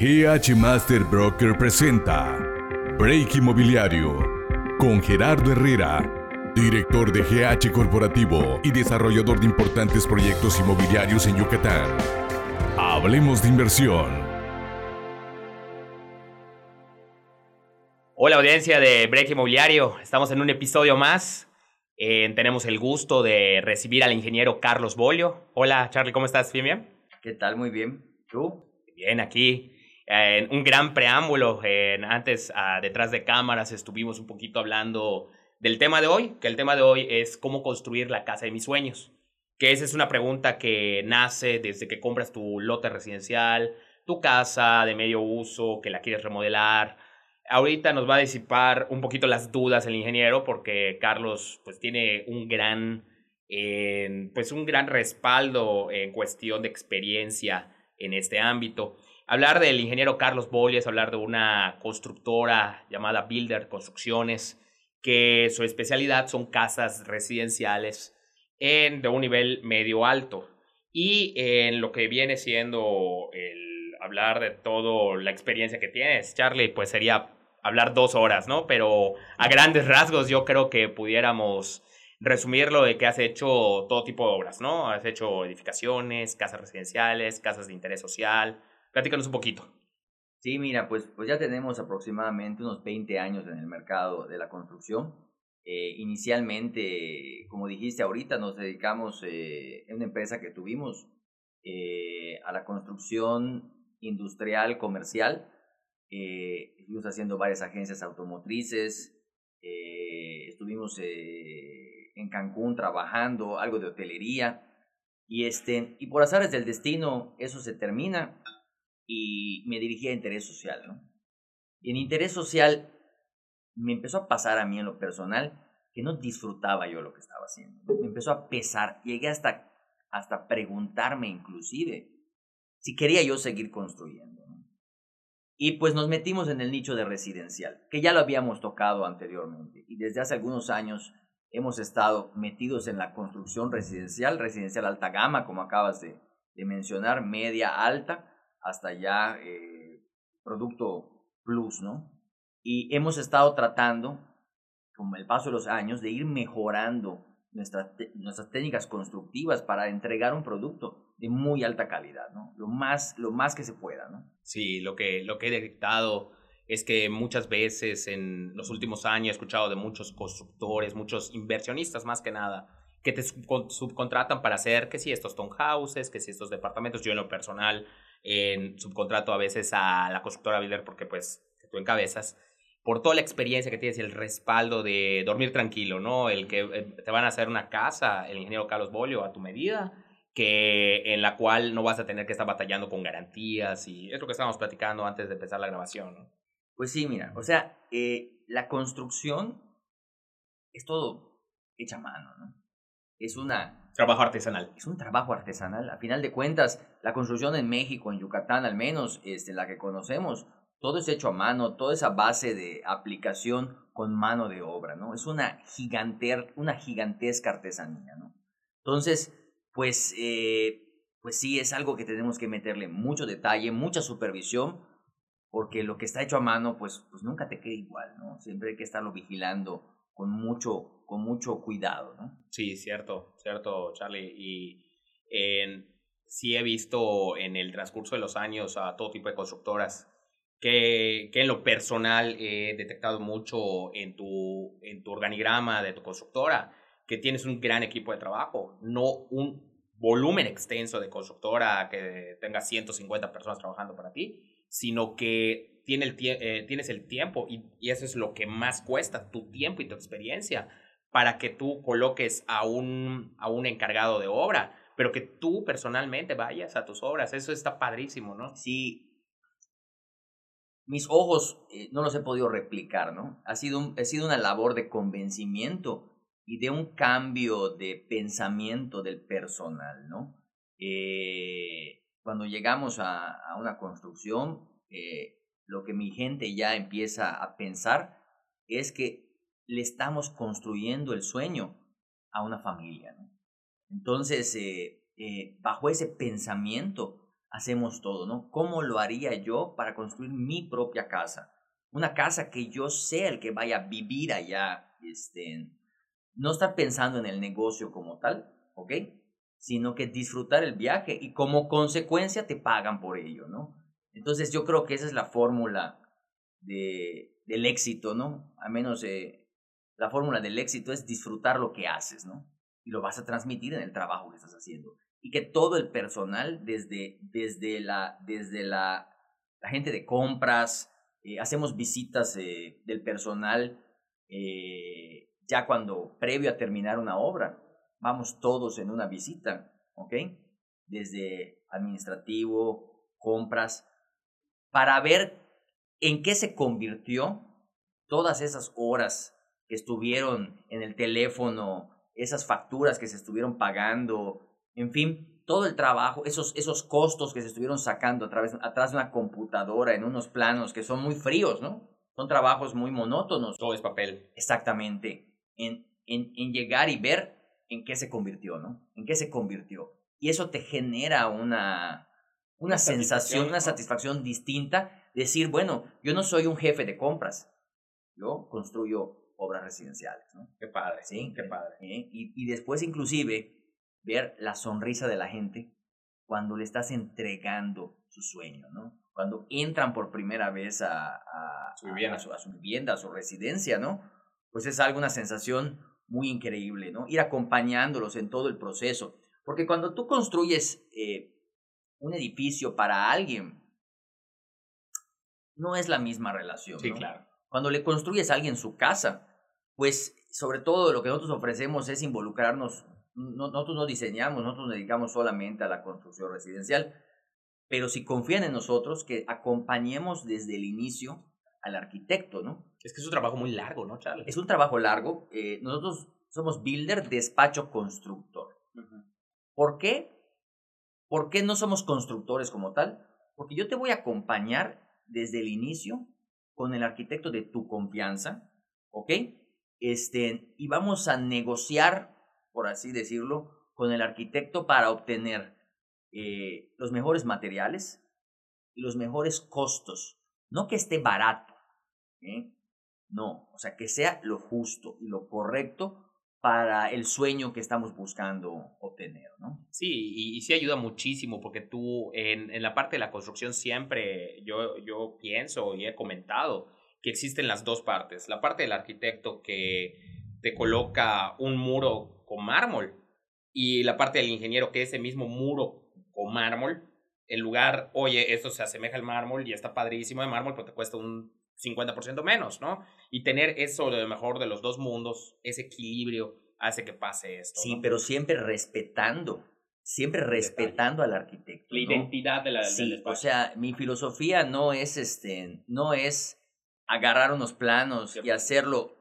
GH Master Broker presenta Break Inmobiliario con Gerardo Herrera, director de GH Corporativo y desarrollador de importantes proyectos inmobiliarios en Yucatán. Hablemos de inversión. Hola audiencia de Break Inmobiliario, estamos en un episodio más. Eh, tenemos el gusto de recibir al ingeniero Carlos Bolio. Hola Charlie, ¿cómo estás? ¿Bien, bien? ¿Qué tal? Muy bien. ¿Tú? Bien, aquí. En un gran preámbulo. antes, ah, detrás de cámaras, estuvimos un poquito hablando del tema de hoy, que el tema de hoy es cómo construir la casa de mis sueños. Que esa es una pregunta que nace desde que compras tu lote residencial, tu casa de medio uso, que la quieres remodelar. Ahorita nos va a disipar un poquito las dudas el ingeniero, porque Carlos pues tiene un gran, pues un gran respaldo en cuestión de experiencia en este ámbito. Hablar del ingeniero Carlos Bolli es hablar de una constructora llamada Builder Construcciones, que su especialidad son casas residenciales en, de un nivel medio alto. Y en lo que viene siendo el hablar de toda la experiencia que tienes, Charlie, pues sería hablar dos horas, ¿no? Pero a grandes rasgos yo creo que pudiéramos resumirlo de que has hecho todo tipo de obras, ¿no? Has hecho edificaciones, casas residenciales, casas de interés social, Platícanos un poquito. Sí, mira, pues, pues ya tenemos aproximadamente unos 20 años en el mercado de la construcción. Eh, inicialmente, como dijiste ahorita, nos dedicamos eh, en una empresa que tuvimos eh, a la construcción industrial, comercial. Eh, estuvimos haciendo varias agencias automotrices. estuvimos en Cancún trabajando algo de hotelería. Y, este, y por azares del destino, eso se termina y me dirigí a interés social, ¿no? Y en interés social me empezó a pasar a mí en lo personal que no disfrutaba yo lo que estaba haciendo. Me empezó a pesar, llegué hasta, hasta preguntarme inclusive si quería yo seguir construyendo. Y pues nos metimos en el nicho de residencial, que ya lo habíamos tocado anteriormente. Y desde hace algunos años hemos estado metidos en la construcción residencial, residencial alta gama, como acabas de mencionar, media alta, hasta ya eh, producto plus, ¿no? Y hemos estado tratando, con el paso de los años, de ir mejorando nuestras, nuestras técnicas constructivas para entregar un producto de muy alta calidad, ¿no? Lo más, lo más que se pueda, ¿no? Sí, lo que, lo que he detectado es que muchas veces en los últimos años he escuchado de muchos constructores, muchos inversionistas más que nada, que te subcontratan para hacer que si estos townhouses, que si estos departamentos, yo en lo personal en subcontrato a veces a la constructora Builder porque pues tú encabezas, por toda la experiencia que tienes y el respaldo de dormir tranquilo, ¿no? El que eh, te van a hacer una casa, el ingeniero Carlos Bolio, a tu medida, que en la cual no vas a tener que estar batallando con garantías y es lo que estábamos platicando antes de empezar la grabación, ¿no? Pues sí, mira, o sea, eh, la construcción es todo hecha mano, ¿no? Es una Trabajo artesanal. Es un trabajo artesanal. A final de cuentas, la construcción en México, en Yucatán al menos, este, la que conocemos, todo es hecho a mano, toda esa base de aplicación con mano de obra, ¿no? Es una, giganter, una gigantesca artesanía, ¿no? Entonces, pues, eh, pues sí, es algo que tenemos que meterle mucho detalle, mucha supervisión, porque lo que está hecho a mano, pues, pues nunca te queda igual, ¿no? Siempre hay que estarlo vigilando con mucho, con mucho cuidado, ¿no? Sí, cierto, cierto, Charlie. Y sí he visto en el transcurso de los años a todo tipo de constructoras que, que en lo personal he detectado mucho en tu, en tu organigrama de tu constructora, que tienes un gran equipo de trabajo, no un volumen extenso de constructora que tenga 150 personas trabajando para ti, sino que tiene el eh, tienes el tiempo y, eso es lo que más cuesta, tu tiempo y tu experiencia para que tú coloques a un, a un encargado de obra, pero que tú personalmente vayas a tus obras. Eso está padrísimo, ¿no? Sí. Mis ojos eh, no los he podido replicar, ¿no? Ha sido, ha sido una labor de convencimiento y de un cambio de pensamiento del personal, ¿no? Eh, cuando llegamos a, a una construcción, eh, lo que mi gente ya empieza a pensar es que le estamos construyendo el sueño a una familia. Entonces, eh, eh, bajo ese pensamiento, hacemos todo, ¿no? ¿Cómo lo haría yo para construir mi propia casa? Una casa que yo sea el que vaya a vivir allá, este, no estar pensando en el negocio como tal, ¿ok? Sino que disfrutar el viaje y como consecuencia te pagan por ello, ¿no? Entonces yo creo que esa es la fórmula de, del éxito, ¿no? A menos eh, la fórmula del éxito es disfrutar lo que haces, ¿no? Y lo vas a transmitir en el trabajo que estás haciendo. Y que todo el personal, desde, desde, la, desde la, gente de compras, eh, hacemos visitas eh, del personal ya cuando previo a terminar una obra, vamos todos en una visita, ¿ok? Desde administrativo, compras, para ver en qué se convirtió todas esas horas que estuvieron en el teléfono, esas facturas que se estuvieron pagando, en fin, todo el trabajo, esos, esos costos que se estuvieron sacando a través, atrás de una computadora en unos planos que son muy fríos, ¿no? Son trabajos muy monótonos. Todo es papel. Exactamente. En, en, en llegar y ver en qué se convirtió, ¿no? En qué se convirtió. Y eso te genera una, una, sensación, una satisfacción distinta. Decir, bueno, yo no soy un jefe de compras, yo construyo obras residenciales, ¿no? Qué padre, sí, qué padre. ¿Eh? Y, y, después inclusive ver la sonrisa de la gente cuando le estás entregando su sueño, ¿no? Cuando entran por primera vez a, a, su, vivienda. a, su, a su vivienda, a su residencia, ¿no? Pues es algo, una sensación muy increíble, ¿no? Ir acompañándolos en todo el proceso. Porque cuando tú construyes eh, un edificio para alguien, no es la misma relación. Sí, claro. Cuando le construyes a alguien su casa, pues sobre todo lo que nosotros ofrecemos es involucrarnos. nosotros no diseñamos, nosotros nos dedicamos solamente a la construcción residencial, pero si confían en nosotros, que acompañemos desde el inicio al arquitecto, ¿no? Es que es un trabajo muy largo, ¿no, Charlie? Es un trabajo largo. Eh, nosotros somos builder, despacho, constructor. ¿Por qué? ¿Por qué no somos constructores como tal? Porque yo te voy a acompañar desde el inicio con el arquitecto de tu confianza, ¿ok? Este, y vamos a negociar, por así decirlo, con el arquitecto para obtener eh, los mejores materiales y los mejores costos. No que esté barato, ¿eh? No, o sea, que sea lo justo y lo correcto para el sueño que estamos buscando obtener, ¿no? Sí, y, sí ayuda muchísimo porque tú en, en, la parte de la construcción siempre yo, yo pienso y he comentado que existen las dos partes. La parte del arquitecto que te coloca un muro con mármol y la parte del ingeniero que ese mismo muro con mármol, en lugar, oye, esto se asemeja al mármol y está padrísimo de mármol, pero te cuesta un 50% menos, ¿no? Y tener eso de lo mejor de los dos mundos, ese equilibrio, hace que pase esto. Sí, pero siempre respetando, siempre respetando al arquitecto. La identidad de la, sí, del espacio. O sea, mi filosofía no es, este, no es agarrar unos planos y hacerlo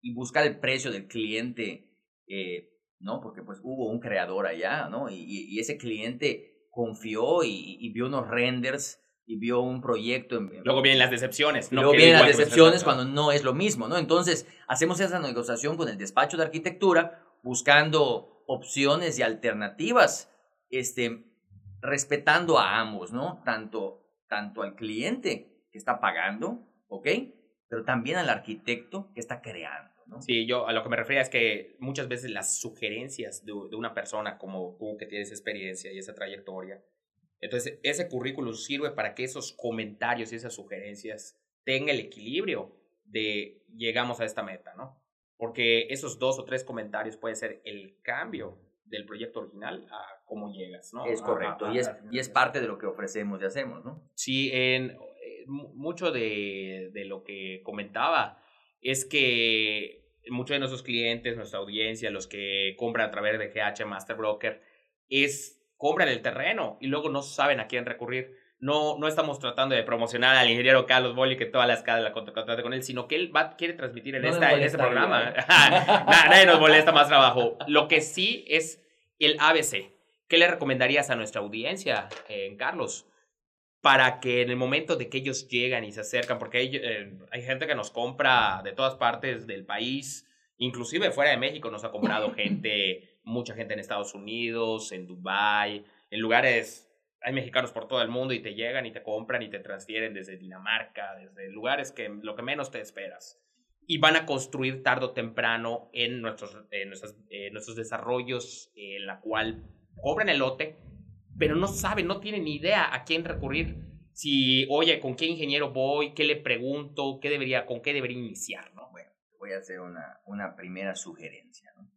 y buscar el precio del cliente, eh, ¿no? Porque pues hubo un creador allá, ¿no? Y, y ese cliente confió y, y vio unos renders y vio un proyecto. En, Luego vienen las decepciones. No Luego vienen las decepciones cuando no es lo mismo, ¿no? Entonces, hacemos esa negociación con el despacho de arquitectura, buscando opciones y alternativas, este, respetando a ambos, ¿no? Tanto, tanto al cliente que está pagando, ¿ok? Pero también al arquitecto que está creando. ¿no? Sí, yo a lo que me refería es que muchas veces las sugerencias de, de una persona como tú que tienes experiencia y esa trayectoria, entonces, ese currículum sirve para que esos comentarios y esas sugerencias tengan el equilibrio de llegamos a esta meta, ¿no? Porque esos dos o tres comentarios pueden ser el cambio del proyecto original a cómo llegas, ¿no? Es correcto, a, a, y, es, y es parte de lo que ofrecemos y hacemos, ¿no? Sí, en, eh, mucho de, de lo que comentaba es que muchos de nuestros clientes, nuestra audiencia, los que compran a través de GH Master Broker, es compran el terreno y luego no saben a quién recurrir. No, no estamos tratando de promocionar al ingeniero Carlos Bolli que todas las casas la contratate con él, sino que él va, quiere transmitir en, esta, en este programa. Nadie nos molesta más trabajo. Lo que sí es el ABC. ¿Qué le recomendarías a nuestra audiencia, eh, Carlos? Para que en el momento de que ellos llegan y se acercan, porque hay, eh, hay gente que nos compra de todas partes del país, inclusive fuera de México nos ha comprado gente mucha gente en Estados Unidos, en Dubai, en lugares hay mexicanos por todo el mundo y te llegan y te compran y te transfieren desde Dinamarca, desde lugares que lo que menos te esperas. Y van a construir tarde o temprano en nuestros, nuestros, nuestros desarrollos, en la cual cobran el lote, pero no saben, no tienen ni idea a quién recurrir. Si, oye, ¿con qué ingeniero voy? ¿Qué le pregunto? ¿Qué debería, ¿Con qué debería iniciar? ¿no? Bueno, voy a hacer una, una primera sugerencia. ¿no?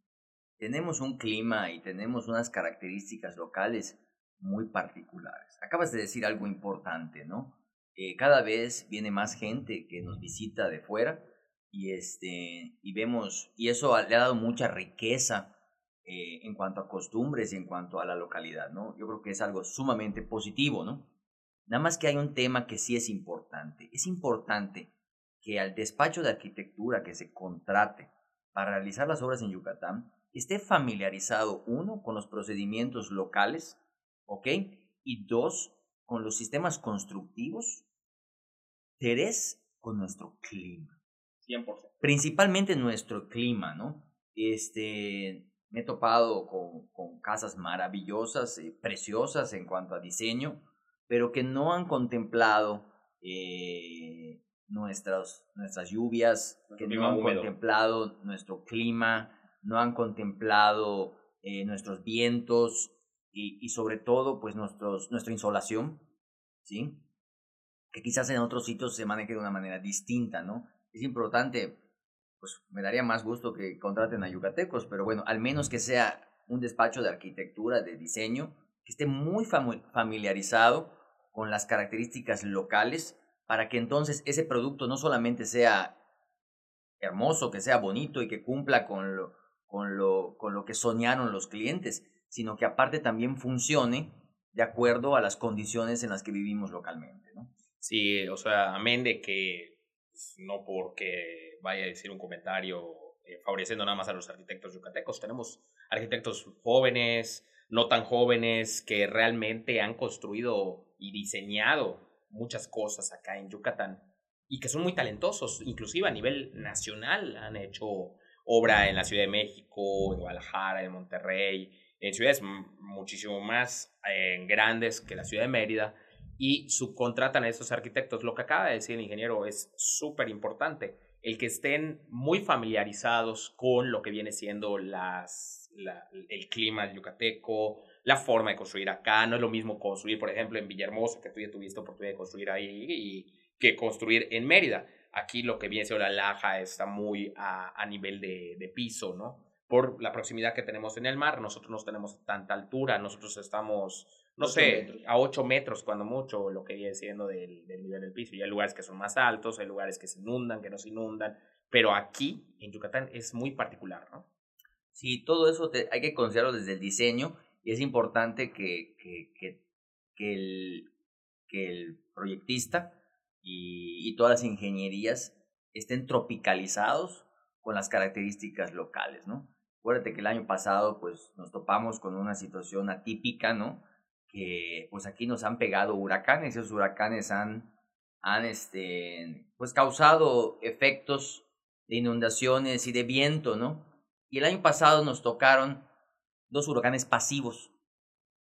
Tenemos un clima y tenemos unas características locales muy particulares. Acabas de decir algo importante, ¿no? Eh, cada vez viene más gente que nos visita de fuera y, este, y vemos, y eso le ha dado mucha riqueza eh, en cuanto a costumbres y en cuanto a la localidad, ¿no? Yo creo que es algo sumamente positivo, ¿no? Nada más que hay un tema que sí es importante. Es importante que al despacho de arquitectura que se contrate para realizar las obras en Yucatán esté familiarizado, uno, con los procedimientos locales, ¿ok? Y dos, con los sistemas constructivos. Tres, con nuestro clima. 100%. Principalmente nuestro clima, ¿no? Este, me he topado con, con casas maravillosas, eh, preciosas en cuanto a diseño, pero que no han contemplado eh, nuestras, nuestras lluvias, que no han contemplado nuestro clima, no han contemplado eh, nuestros vientos, y, sobre todo pues nuestros, nuestra insolación, ¿sí? Que quizás en otros sitios se maneje de una manera distinta, ¿no? Es importante, pues me daría más gusto que contraten a yucatecos, pero bueno, al menos que sea un despacho de arquitectura, de diseño, que esté muy familiarizado con las características locales para que entonces ese producto no solamente sea hermoso, que sea bonito y que cumpla con lo, con lo, con lo que soñaron los clientes, sino que aparte también funcione de acuerdo a las condiciones en las que vivimos localmente, ¿no? Sí, o sea, amén de que pues, no porque vaya a decir un comentario eh, favoreciendo nada más a los arquitectos yucatecos, tenemos arquitectos jóvenes, no tan jóvenes, que realmente han construido y diseñado muchas cosas acá en Yucatán y que son muy talentosos, inclusive a nivel nacional han hecho obra en la Ciudad de México, en Guadalajara, en Monterrey, en ciudades muchísimo más eh, grandes que la ciudad de Mérida y subcontratan a esos arquitectos. Lo que acaba de decir el ingeniero es súper importante, el que estén muy familiarizados con lo que viene siendo las, el clima yucateco, la forma de construir acá. No es lo mismo construir, por ejemplo, en Villahermosa, que tú ya tuviste oportunidad de construir ahí, y, que construir en Mérida. Aquí lo que viene siendo la laja está muy a, a nivel de, de piso, ¿no? por la proximidad que tenemos en el mar. Nosotros no tenemos tanta altura, nosotros estamos, no sé, a 8 metros cuando mucho, lo que viene siendo del, nivel del piso. Y hay lugares que son más altos, hay lugares que se inundan, que no se inundan, pero aquí en Yucatán es muy particular, ¿no? Sí, todo eso hay que considerarlo desde el diseño y es importante que, que, que, que, el, que el proyectista y, todas las ingenierías estén tropicalizados con las características locales, ¿no? Acuérdate que el año pasado pues nos topamos con una situación atípica, ¿no? Que pues aquí nos han pegado huracanes, esos huracanes han, han este, pues causado efectos de inundaciones y de viento, ¿no? Y el año pasado nos tocaron dos huracanes pasivos.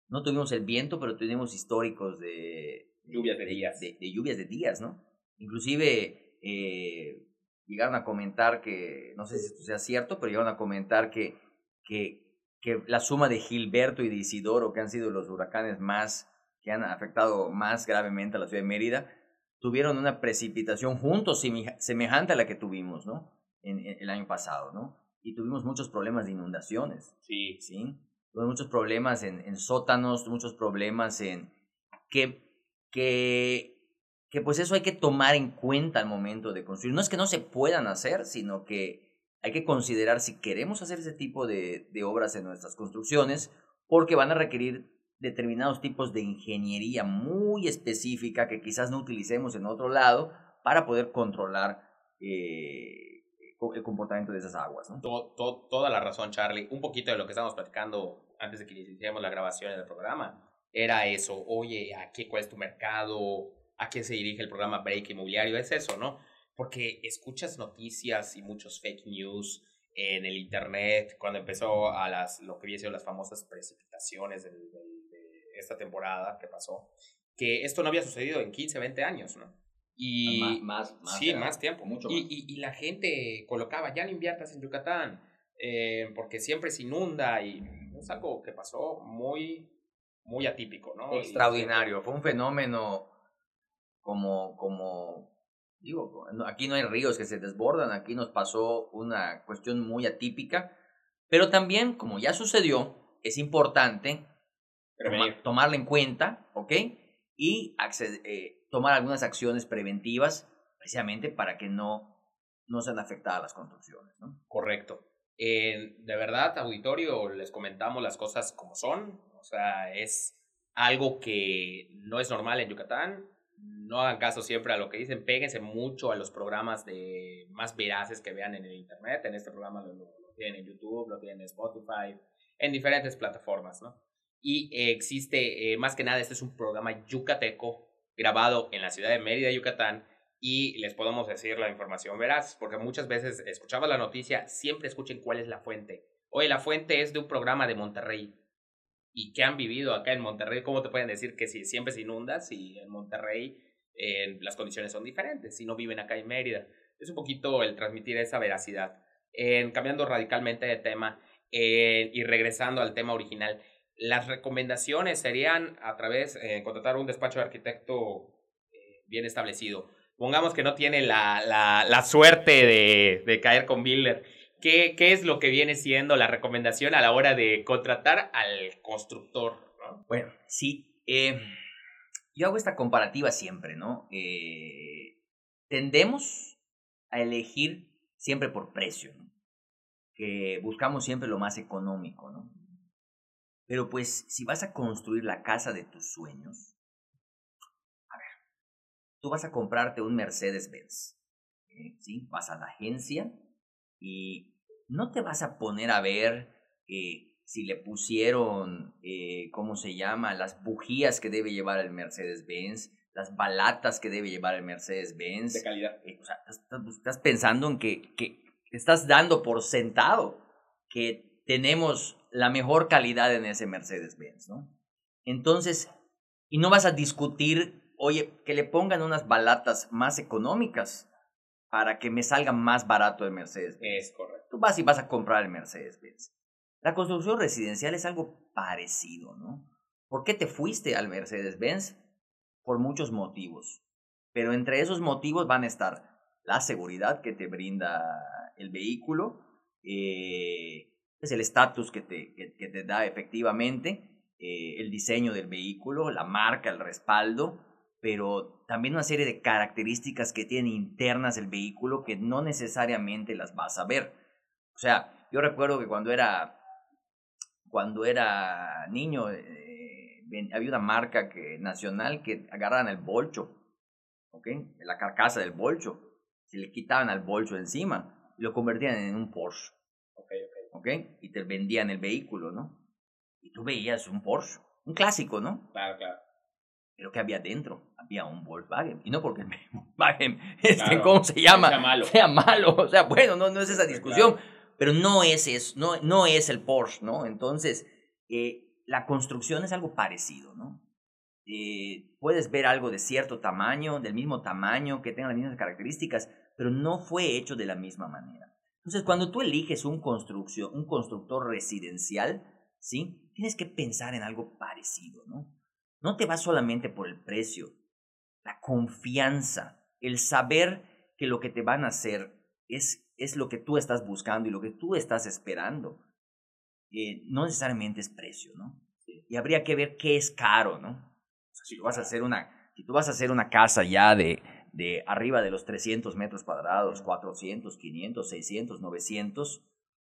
No tuvimos el viento, pero tuvimos históricos de lluvias de, días. De, lluvias de días, ¿no? Inclusive eh, llegaron a comentar que, no sé si esto sea cierto, pero llegaron a comentar que, que, que la suma de Gilberto y de Isidoro, que han sido los huracanes más, que han afectado más gravemente a la ciudad de Mérida, tuvieron una precipitación juntos semejante a la que tuvimos, ¿no? En, el año pasado, ¿no? Y tuvimos muchos problemas de inundaciones. Sí. ¿Sí? Tuvimos muchos problemas en, en sótanos, muchos problemas en que, que que pues eso hay que tomar en cuenta al momento de construir. No es que no se puedan hacer, sino que hay que considerar si queremos hacer ese tipo de, de obras en nuestras construcciones, porque van a requerir determinados tipos de ingeniería muy específica que quizás no utilicemos en otro lado para poder controlar eh, el comportamiento de esas aguas. ¿no? toda la razón, Charlie. Un poquito de lo que estábamos platicando antes de que iniciáramos la grabación del programa era eso. Oye, ¿aquí cuál es tu mercado? a qué se dirige el programa Break Inmobiliario, es eso, ¿no? Porque escuchas noticias y muchos fake news en el internet cuando empezó a las lo que siendo las famosas precipitaciones del, esta temporada que pasó, que esto no había sucedido en 15, 20 años, ¿no? Y más, más, sí, más tiempo. Mucho y, Y, y, la gente colocaba, ya no inviertas en Yucatán, eh, porque siempre se inunda y es algo que pasó muy, muy atípico, ¿no? Extraordinario, fue un fenómeno como, como, digo, aquí no hay ríos que se desbordan, aquí nos pasó una cuestión muy atípica, pero también, como ya sucedió, es importante tomarla en cuenta, ¿ok? Y acceder, eh, tomar algunas acciones preventivas precisamente para que no, no sean afectadas las construcciones. ¿no? Correcto. de verdad, auditorio, les comentamos las cosas como son. Sea, es algo que no es normal en Yucatán. No hagan caso siempre a lo que dicen, péguense mucho a los programas de más veraces que vean en el internet. En este programa lo, tienen en YouTube, lo tienen en Spotify, en diferentes plataformas, ¿no? Y existe, eh, más que nada, este es un programa yucateco grabado en la ciudad de Mérida, Yucatán, y les podemos decir la información veraz, porque muchas veces escuchaba la noticia, siempre escuchen cuál es la fuente. Oye, la fuente es de un programa de Monterrey. ¿Y qué han vivido acá en Monterrey? ¿Cómo te pueden decir que si siempre se inunda, si en Monterrey eh, las condiciones son diferentes, si no viven acá en Mérida? Es un poquito el transmitir esa veracidad. cambiando radicalmente de tema y regresando al tema original, las recomendaciones serían a través eh, contratar un despacho de arquitecto eh, bien establecido. Pongamos que no tiene la, la, la suerte de, de, caer con builder. ¿Qué, ¿Qué, es lo que viene siendo la recomendación a la hora de contratar al constructor? Bueno, sí. Eh, yo hago esta comparativa siempre, ¿no? tendemos a elegir siempre por precio, ¿no? Que buscamos siempre lo más económico, ¿no? Pero pues si vas a construir la casa de tus sueños, a ver, tú vas a comprarte un Mercedes-Benz, ¿eh? ¿sí? Vas a la agencia y no te vas a poner a ver eh, si le pusieron, eh, ¿cómo se llama? Las bujías que debe llevar el Mercedes-Benz, las balatas que debe llevar el Mercedes-Benz. De calidad. o sea, estás, pensando en que, que estás dando por sentado que tenemos la mejor calidad en ese Mercedes-Benz, ¿no? Entonces, y no vas a discutir, oye, que le pongan unas balatas más económicas para que me salga más barato el Mercedes-Benz. Es correcto. Tú vas y vas a comprar el Mercedes-Benz. La construcción residencial es algo parecido, ¿no? ¿Por qué te fuiste al Mercedes-Benz? Por muchos motivos. Pero entre esos motivos van a estar la seguridad que te brinda el vehículo, eh, es el estatus que te, que, te da efectivamente, eh, el diseño del vehículo, la marca, el respaldo, pero también una serie de características que tiene internas el vehículo que no necesariamente las vas a ver. O sea, yo recuerdo que cuando era, cuando era niño, eh, había una marca que, nacional que agarraban el bolcho, ¿ok? La carcasa del bolcho, se le quitaban al bolcho encima y lo convertían en un Porsche. ¿ok? Y te vendían el vehículo, ¿no? Y tú veías un Porsche, un clásico, ¿no? Claro, claro. Pero que había dentro? Había un Volkswagen. Y no porque el Volkswagen, este, ¿cómo se llama? Sea malo. Sea malo. O sea, bueno, no, no es esa discusión. Pero no es eso, no, no es el Porsche, ¿no? Entonces, eh, la construcción es algo parecido, ¿no? Eh, puedes ver algo de cierto tamaño, del mismo tamaño, que tenga las mismas características, pero no fue hecho de la misma manera. Entonces, cuando tú eliges un, construcción, un constructor residencial, ¿sí? Tienes que pensar en algo parecido, ¿no? No te vas solamente por el precio, la confianza, el saber que lo que te van a hacer es, es lo que tú estás buscando y lo que tú estás esperando. Eh, no necesariamente es precio, ¿no? Y habría que ver qué es caro, ¿no? si, tú vas a hacer una, si tú vas a hacer una casa ya de, de arriba de los 300 metros cuadrados, 400, 500, 600, 900,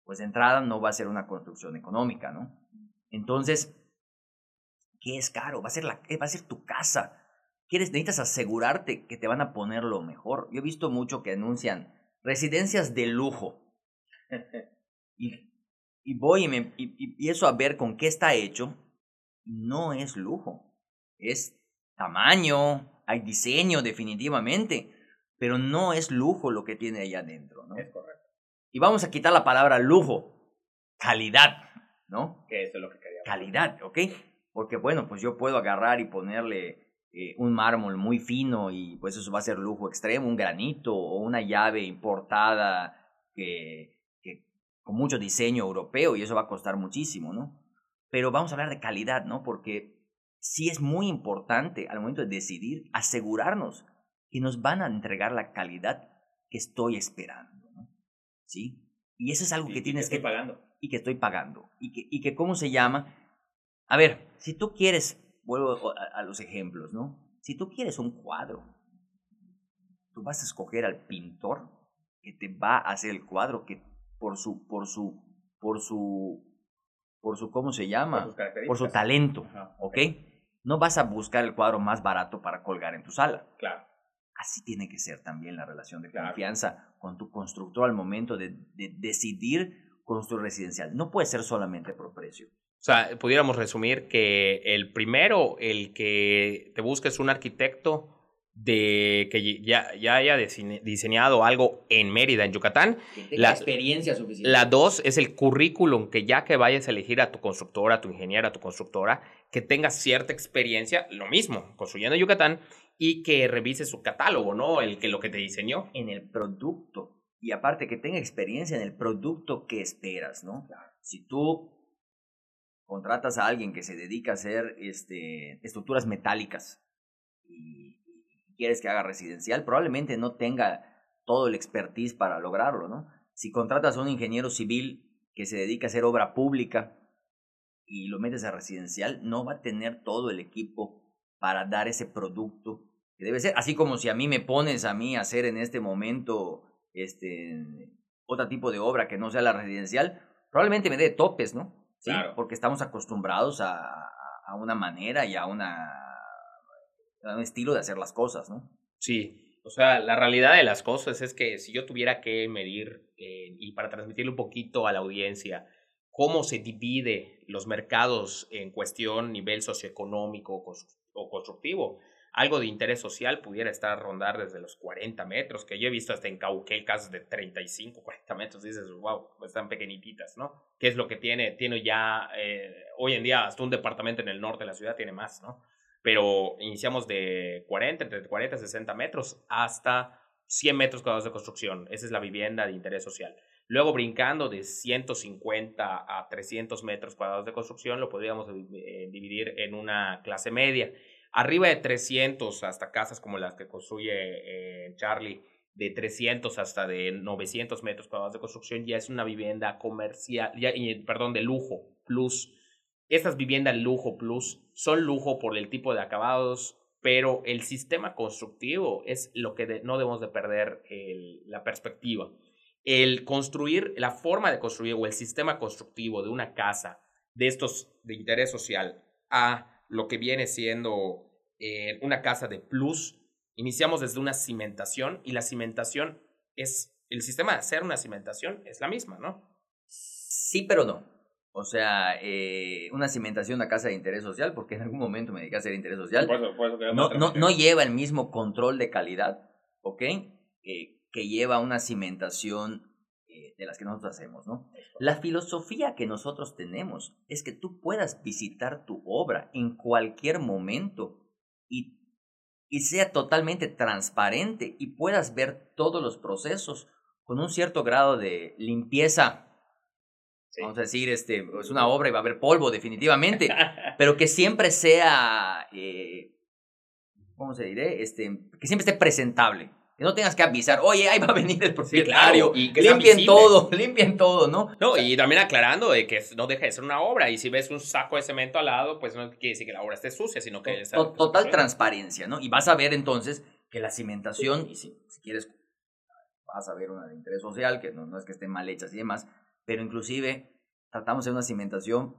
pues de entrada no va a ser una construcción económica, ¿no? Entonces, ¿qué es caro? Va a ser, la, va a ser tu casa. ¿Quieres, necesitas asegurarte que te van a poner lo mejor. Yo he visto mucho que anuncian residencias de lujo. y, y voy y, me, y, y eso a ver con qué está hecho. No es lujo. Es tamaño, hay diseño definitivamente, pero no es lujo lo que tiene allá adentro, ¿no? Es correcto. Y vamos a quitar la palabra lujo, calidad, ¿no? Que eso es lo que quería. Calidad, ¿ok? Porque bueno, pues yo puedo agarrar y ponerle eh, un mármol muy fino y pues eso va a ser lujo extremo, un granito o una llave importada que, que con mucho diseño europeo y eso va a costar muchísimo, ¿no? Pero vamos a hablar de calidad, ¿no? Porque sí es muy importante al momento de decidir asegurarnos que nos van a entregar la calidad que estoy esperando, ¿no? ¿Sí? Y eso es algo que tienes que... Estoy pagando. Y que estoy pagando. Y que, y que, ¿cómo se llama? A ver, si tú quieres, vuelvo a, los ejemplos, ¿no? Si tú quieres un cuadro, tú vas a escoger al pintor que te va a hacer el cuadro que por su, por su, por su, por su, ¿cómo se llama? Por, su talento, ¿ok? No vas a buscar el cuadro más barato para colgar en tu sala. Claro. Así tiene que ser también la relación de confianza con tu constructor al momento de, de decidir construir residencial. No puede ser solamente por precio. O sea, pudiéramos resumir que el primero, el que te busques un arquitecto de que ya, ya haya diseñado algo en Mérida, en Yucatán. la experiencia suficiente. La dos es el currículum, que ya que vayas a elegir a tu constructora, a tu ingeniera, a tu constructora, que tenga cierta experiencia, lo mismo, construyendo en Yucatán, y que revise su catálogo, ¿no? El que lo que te diseñó. En el producto. Y aparte que tenga experiencia en el producto que esperas, ¿no? Si tú contratas a alguien que se dedica a hacer este, estructuras metálicas y, quieres que haga residencial, probablemente no tenga todo el expertise para lograrlo, ¿no? Si contratas a un ingeniero civil que se dedica a hacer obra pública y lo metes a residencial, no va a tener todo el equipo para dar ese producto que debe ser. Así como si a mí me pones a mí a hacer en este momento este, otro tipo de obra que no sea la residencial, probablemente me dé topes, ¿no? Porque estamos acostumbrados a, a, una manera y a, una, un estilo de hacer las cosas, ¿no? Sí, o sea, la realidad de las cosas es que si yo tuviera que medir, eh, y para transmitirle un poquito a la audiencia, cómo se divide los mercados en cuestión nivel socioeconómico o constructivo, algo de interés social pudiera estar a rondar desde los 40 metros, que yo he visto hasta en Cauquel casas de 35, 40 metros, dices, wow, están pequeñitas, ¿no? ¿Qué es lo que tiene? Tiene ya, eh, hoy en día, hasta un departamento en el norte de la ciudad tiene más, ¿no? Pero iniciamos de 40, entre 40 y 60 metros hasta 100 metros cuadrados de construcción. Esa es la vivienda de interés social. Luego, brincando de 150 a 300 metros cuadrados de construcción, lo podríamos eh, dividir en una clase media arriba de 300 hasta casas como las que construye eh, Charlie, de 300 hasta de 900 metros cuadrados de construcción, ya es una vivienda comercial, ya, perdón, de lujo plus. Estas viviendas lujo plus son lujo por el tipo de acabados, pero el sistema constructivo es lo que no debemos de perder la perspectiva. El construir, la forma de construir o el sistema constructivo de una casa de estos de interés social a lo que viene siendo eh, una casa de plus, iniciamos desde una cimentación y la cimentación es, el sistema de hacer una cimentación es la misma, ¿no? Sí, pero no. O sea, eh, una cimentación a casa de interés social, porque en algún momento me dediqué a hacer interés social, no, no, no, lleva el mismo control de calidad, ¿ok? que lleva una cimentación eh, de las que nosotros hacemos, ¿no? La filosofía que nosotros tenemos es que tú puedas visitar tu obra en cualquier momento y, y sea totalmente transparente y puedas ver todos los procesos con un cierto grado de limpieza. Vamos a decir, este, es una obra y va a haber polvo definitivamente, pero que siempre sea, eh, ¿cómo se diré? Este, que siempre esté presentable. Que no tengas que avisar, oye, ahí va a venir el propietario. y que limpien todo, limpien todo, ¿no? No, y también aclarando de que no deja de ser una obra. Y si ves un saco de cemento al lado, pues no quiere decir que la obra esté sucia, sino que... total transparencia, ¿no? Y vas a ver entonces que la cimentación, y si, si quieres, vas a ver una de interés social, que no, no es que estén mal hechas y demás, pero inclusive tratamos de una cimentación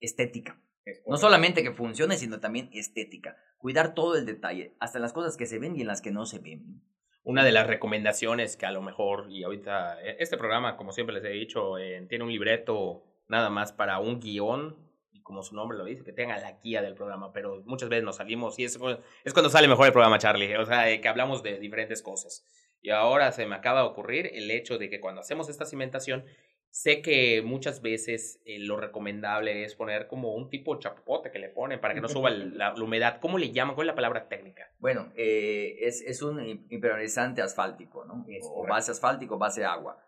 estética. No solamente que funcione, sino también estética. Cuidar todo el detalle, hasta las cosas que se ven y en las que no se ven una de las recomendaciones que a lo mejor, y ahorita, e, este programa, como siempre les he dicho, eh, tiene un libreto nada más para un guion, y como su nombre lo dice, que tenga la guía del programa, pero muchas veces nos salimos y es, cuando sale mejor el programa, Charlie, o sea, que hablamos de diferentes cosas. Y ahora se me acaba de ocurrir el hecho de que cuando hacemos esta cimentación, Sé que muchas veces eh, lo recomendable es poner como un tipo de chapote que le ponen para que no suba la, humedad. ¿Cómo le llaman? ¿Cuál es la palabra técnica? Bueno, eh, es, es, un impermeabilizante asfáltico, ¿no? o base asfáltico, base agua.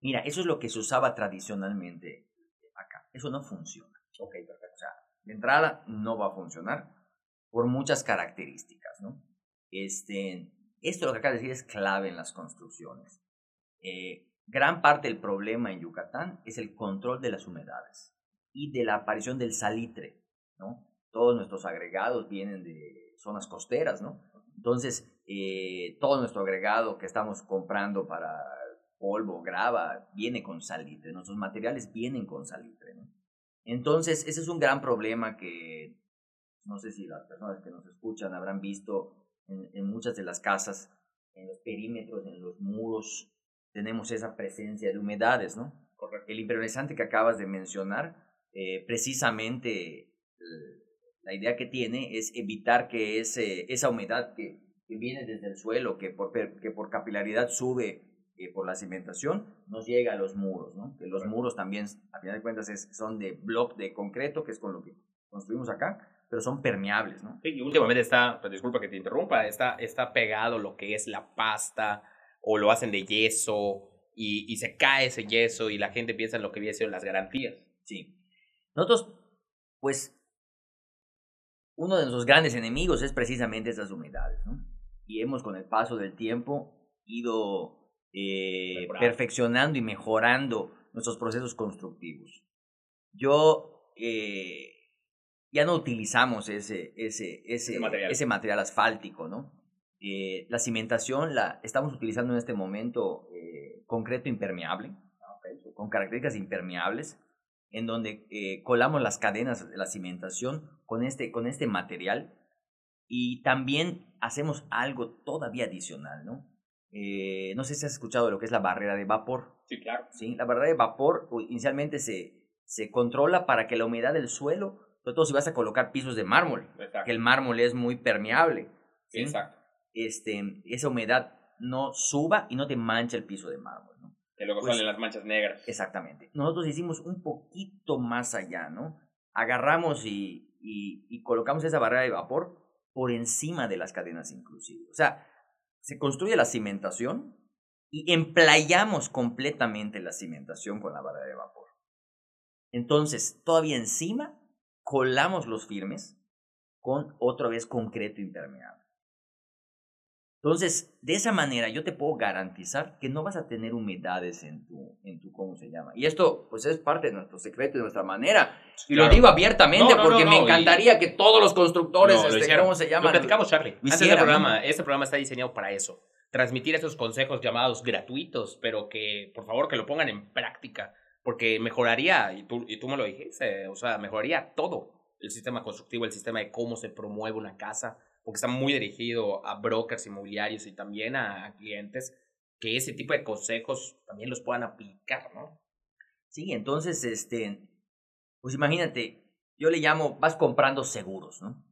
Mira, eso es lo que se usaba tradicionalmente acá. Eso no funciona. Ok, perfecto. O sea, de entrada no va a funcionar por muchas características, ¿no? Este, esto lo que acaba de decir es clave en las construcciones. Eh, gran parte del problema en Yucatán es el control de las humedades y de la aparición del salitre. Todos nuestros agregados vienen de zonas costeras. Entonces, eh, todo nuestro agregado que estamos comprando para polvo, grava, viene con salitre, nuestros materiales vienen con salitre. Entonces, ese es un gran problema que no sé si las personas que nos escuchan habrán visto en, muchas de las casas, en los perímetros, en los muros, tenemos esa presencia de humedades, ¿no? El impermeabilizante que acabas de mencionar, eh, precisamente la idea que tiene es evitar que ese, esa humedad que, que viene desde el suelo, que por, que por capilaridad sube eh, por la cimentación, nos llega a los muros, ¿no? Que los muros también, a final de cuentas, es, son de bloque de concreto, que es con lo que construimos acá, pero son permeables, ¿no? Sí, y últimamente está, pues, disculpa que te interrumpa, está, está pegado lo que es la pasta o lo hacen de yeso y, y se cae ese yeso y la gente piensa en lo que viene sido las garantías. Sí. Nosotros, pues, uno de nuestros grandes enemigos es precisamente esas humedades, ¿no? Y hemos con el paso del tiempo ido eh, perfeccionando y mejorando nuestros procesos constructivos. Yo eh, ya no utilizamos ese, ese, ese, ese, material. asfáltico, ¿no? Eh, la cimentación la estamos utilizando en este momento eh, concreto impermeable, con características impermeables, en donde eh, colamos las cadenas de la cimentación con este, con este material y también hacemos algo todavía adicional, ¿no? no sé si has escuchado lo que es la barrera de vapor. Sí, claro. Sí, la barrera de vapor inicialmente se, se controla para que la humedad del suelo sobre todo si vas a colocar pisos de mármol, que el mármol es muy permeable. Exacto. Este, esa humedad no suba y no te mancha el piso de mármol. ¿no? Que luego pues salen las manchas negras. Exactamente. Nosotros hicimos un poquito más allá, ¿no? Agarramos y, y, y colocamos esa barrera de vapor por encima de las cadenas inclusive. O sea, se construye la cimentación y emplayamos completamente la cimentación con la barrera de vapor. Entonces, todavía encima colamos los firmes con otra vez concreto impermeable. Entonces, de esa manera yo te puedo garantizar que no vas a tener humedades en tu, en tu ¿cómo se llama? Y esto, pues es parte de nuestro secreto, de nuestra manera. Y lo digo abiertamente porque me encantaría que todos los constructores, este, ¿cómo se llama? Lo platicamos, Charlie. este, programa, este programa está diseñado para eso. Transmitir esos consejos llamados gratuitos, pero que, por favor, que lo pongan en práctica porque mejoraría, y tú, y tú me lo dijiste, o sea, mejoraría todo el sistema constructivo, el sistema de cómo se promueve una casa, porque está muy dirigido a brokers inmobiliarios y también a, clientes que ese tipo de consejos también los puedan aplicar, ¿no? Sí, entonces, este, pues imagínate, yo le llamo, vas comprando seguros, ¿no?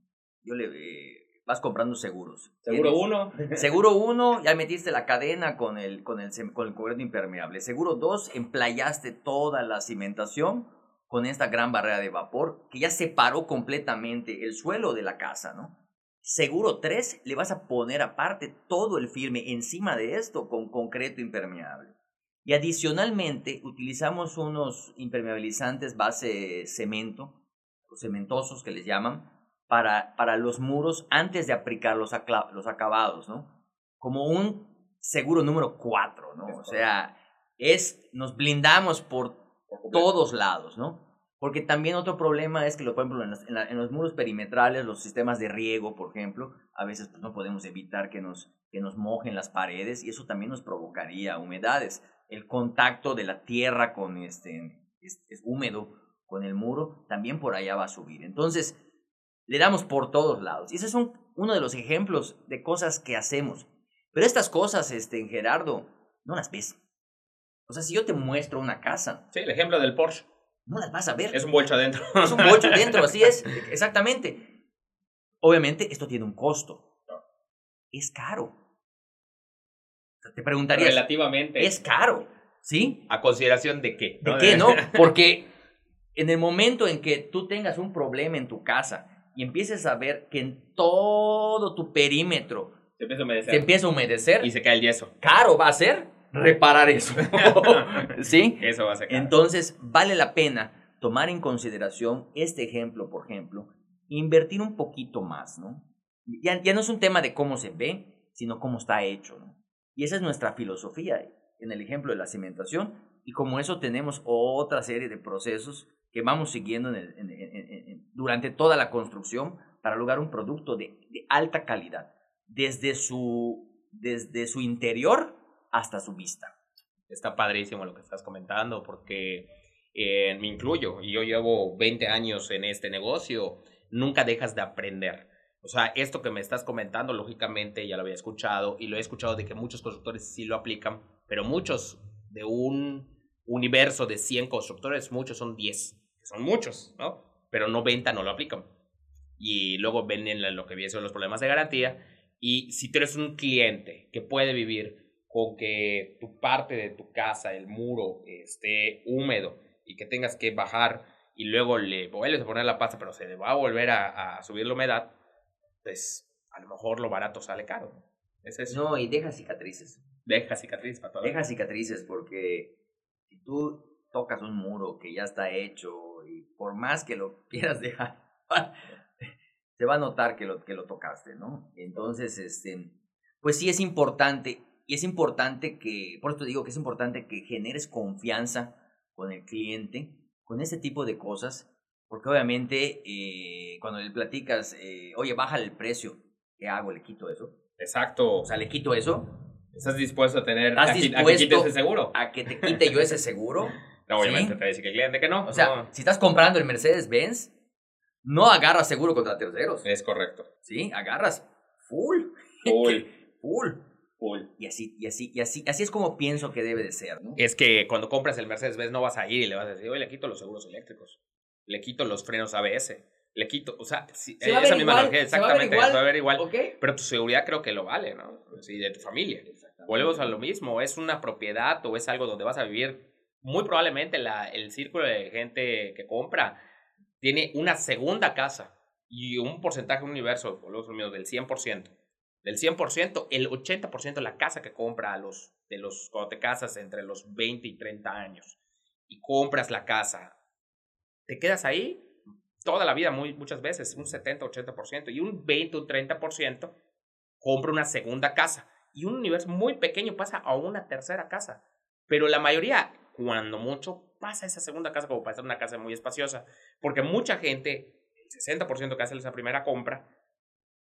Yo le, eh, vas comprando seguros. Seguro uno. Seguro uno, ya metiste la cadena con el, con el, con el concreto impermeable. Seguro dos, emplayaste toda la cimentación con esta gran barrera de vapor que ya separó completamente el suelo de la casa, ¿no? Seguro tres, le vas a poner aparte todo el firme encima de esto con concreto impermeable. Y adicionalmente utilizamos unos impermeabilizantes base cemento, los cementosos que les llaman, para, para los muros antes de aplicar los, los acabados, ¿no? Como un seguro número 4, ¿no? o sea, es, nos blindamos por todos lados, ¿no? Porque también otro problema es que, por ejemplo, en los, en, los muros perimetrales, los sistemas de riego, por ejemplo, a veces pues, no podemos evitar que nos, que nos mojen las paredes y eso también nos provocaría humedades. El contacto de la tierra con este, es, húmedo con el muro, también por allá va a subir. Entonces, le damos por todos lados. Y ese es uno de los ejemplos de cosas que hacemos. Pero estas cosas, este, en Gerardo, no las ves. O sea, si yo te muestro una casa. Sí, el ejemplo del Porsche. No las vas a ver. Es un bolcho adentro. Es un bolcho adentro, así es. Exactamente. Obviamente, esto tiene un costo. Es caro. Te preguntaría. Relativamente. Es caro. ¿Sí? ¿A consideración de qué? ¿De qué, no? Porque en el momento en que tú tengas un problema en tu casa y empieces a ver que en todo tu perímetro se empieza a humedecer, se empieza a humedecer y se cae el yeso. caro va a ser reparar eso. ¿Sí? Eso va a ser caro. Entonces, vale la pena tomar en consideración este ejemplo, por ejemplo, invertir un poquito más, ¿no? Ya, ya no es un tema de cómo se ve, sino cómo está hecho, ¿no? Y esa es nuestra filosofía en el ejemplo de la cimentación, y como eso tenemos otra serie de procesos que vamos siguiendo en el- en- en- en- durante toda la construcción para lograr un producto de, de alta calidad, desde su, desde su interior hasta su vista. Está padrísimo lo que estás comentando porque eh, me incluyo y yo llevo 20 años en este negocio, nunca dejas de aprender. O sea, esto que me estás comentando, lógicamente ya lo había escuchado y lo he escuchado de que muchos constructores sí lo aplican, pero muchos de un universo de 100 constructores, muchos son 10, que son muchos, ¿no? Pero 90 no lo aplican. Y luego ven en lo que vienen son los problemas de garantía. Y si tú eres un cliente que puede vivir con que tu parte de tu casa, el muro, esté húmedo y que tengas que bajar y luego le vuelves a poner la pasta, pero se le va a volver a, a subir la humedad, pues a lo mejor lo barato sale caro. Es eso. No, y deja cicatrices. Deja cicatriz para toda la Deja cicatrices porque si tú tocas un muro que ya está hecho y por más que lo quieras dejar, se va a notar que lo, que lo tocaste, ¿no? Entonces, este, pues sí es importante, y es importante que, por esto digo que es importante que generes confianza con el cliente, con ese tipo de cosas, porque obviamente eh, cuando le platicas, eh, oye, baja el precio, ¿qué hago? ¿Le quito eso? Exacto. O sea, le quito eso ¿Estás dispuesto a tener ¿Estás a, qui- a que dispuesto quites ese seguro? a que te quite yo ese seguro. No, obviamente ¿Sí? te decir que el cliente que no. O sea, no. si estás comprando el Mercedes-Benz, no agarras seguro contra terceros. es correcto. ¿Sí? Agarras full. Full, Full. Y así, y así, y así, así es como pienso que debe de ser, ¿no? Es que cuando compras el Mercedes-Benz no vas a ir y le vas a decir, oye, le quito los seguros eléctricos, le quito los frenos ABS, le quito, o sea, si- Se esa misma igual, analogía, se va a ver exactamente, se va a ver igual. Pero tu seguridad creo que lo vale, ¿no? Sí, de tu familia. Volvemos a lo mismo, es una propiedad o es algo donde vas a vivir. Muy probablemente la, el círculo de gente que compra tiene una segunda casa y un porcentaje, un universo, volvemos a lo mismo, del 100%. Del 100%, el 80% de la casa que compra a los, de los, cuando te casas entre los 20 y 30 años y compras la casa, te quedas ahí toda la vida muy, muchas veces, un 70, 80%, y un 20, un 30% compra una segunda casa. Y un universo muy pequeño pasa a una tercera casa. Pero la mayoría, cuando mucho, pasa a esa segunda casa como para ser una casa muy espaciosa. Porque mucha gente, el 60% que hace esa primera compra,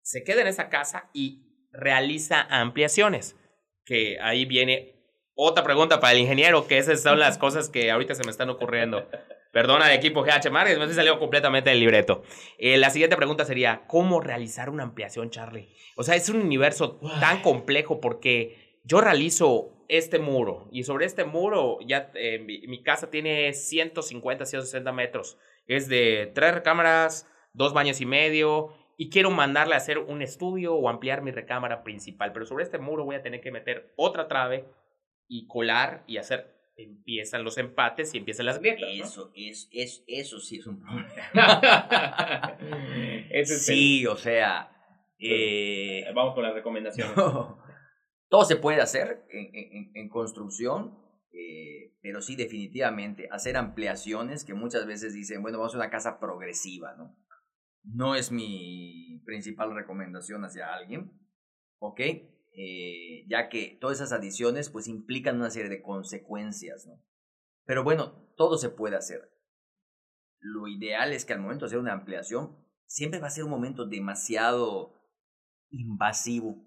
se queda en esa casa y realiza ampliaciones. Que ahí viene otra pregunta para el ingeniero, que esas son las cosas que ahorita se me están ocurriendo. Perdona, equipo GH Márquez, me saliendo completamente del libreto. Eh, la siguiente pregunta sería, ¿cómo realizar una ampliación, Charlie? O sea, es un universo tan complejo porque yo realizo este muro y sobre este muro ya eh, mi, mi casa tiene 150, 160 metros. Es de tres recámaras, dos baños y medio y quiero mandarle a hacer un estudio o ampliar mi recámara principal. Pero sobre este muro voy a tener que meter otra trave y colar y hacer empiezan los empates y empiezan las grietas. ¿no? Eso, es, es, eso sí es un problema. Ese es sí, o sea, eh, el- Vamos con las recomendaciones. todo se puede hacer en, en- en construcción, eh, pero sí definitivamente hacer ampliaciones que muchas veces dicen, bueno, vamos a una casa progresiva, ¿no? No es mi principal recomendación hacia alguien, ¿ok? Eh, ya que todas esas adiciones pues implican una serie de consecuencias, ¿no? Pero bueno, todo se puede hacer. Lo ideal es que al momento de hacer una ampliación, siempre va a ser un momento demasiado invasivo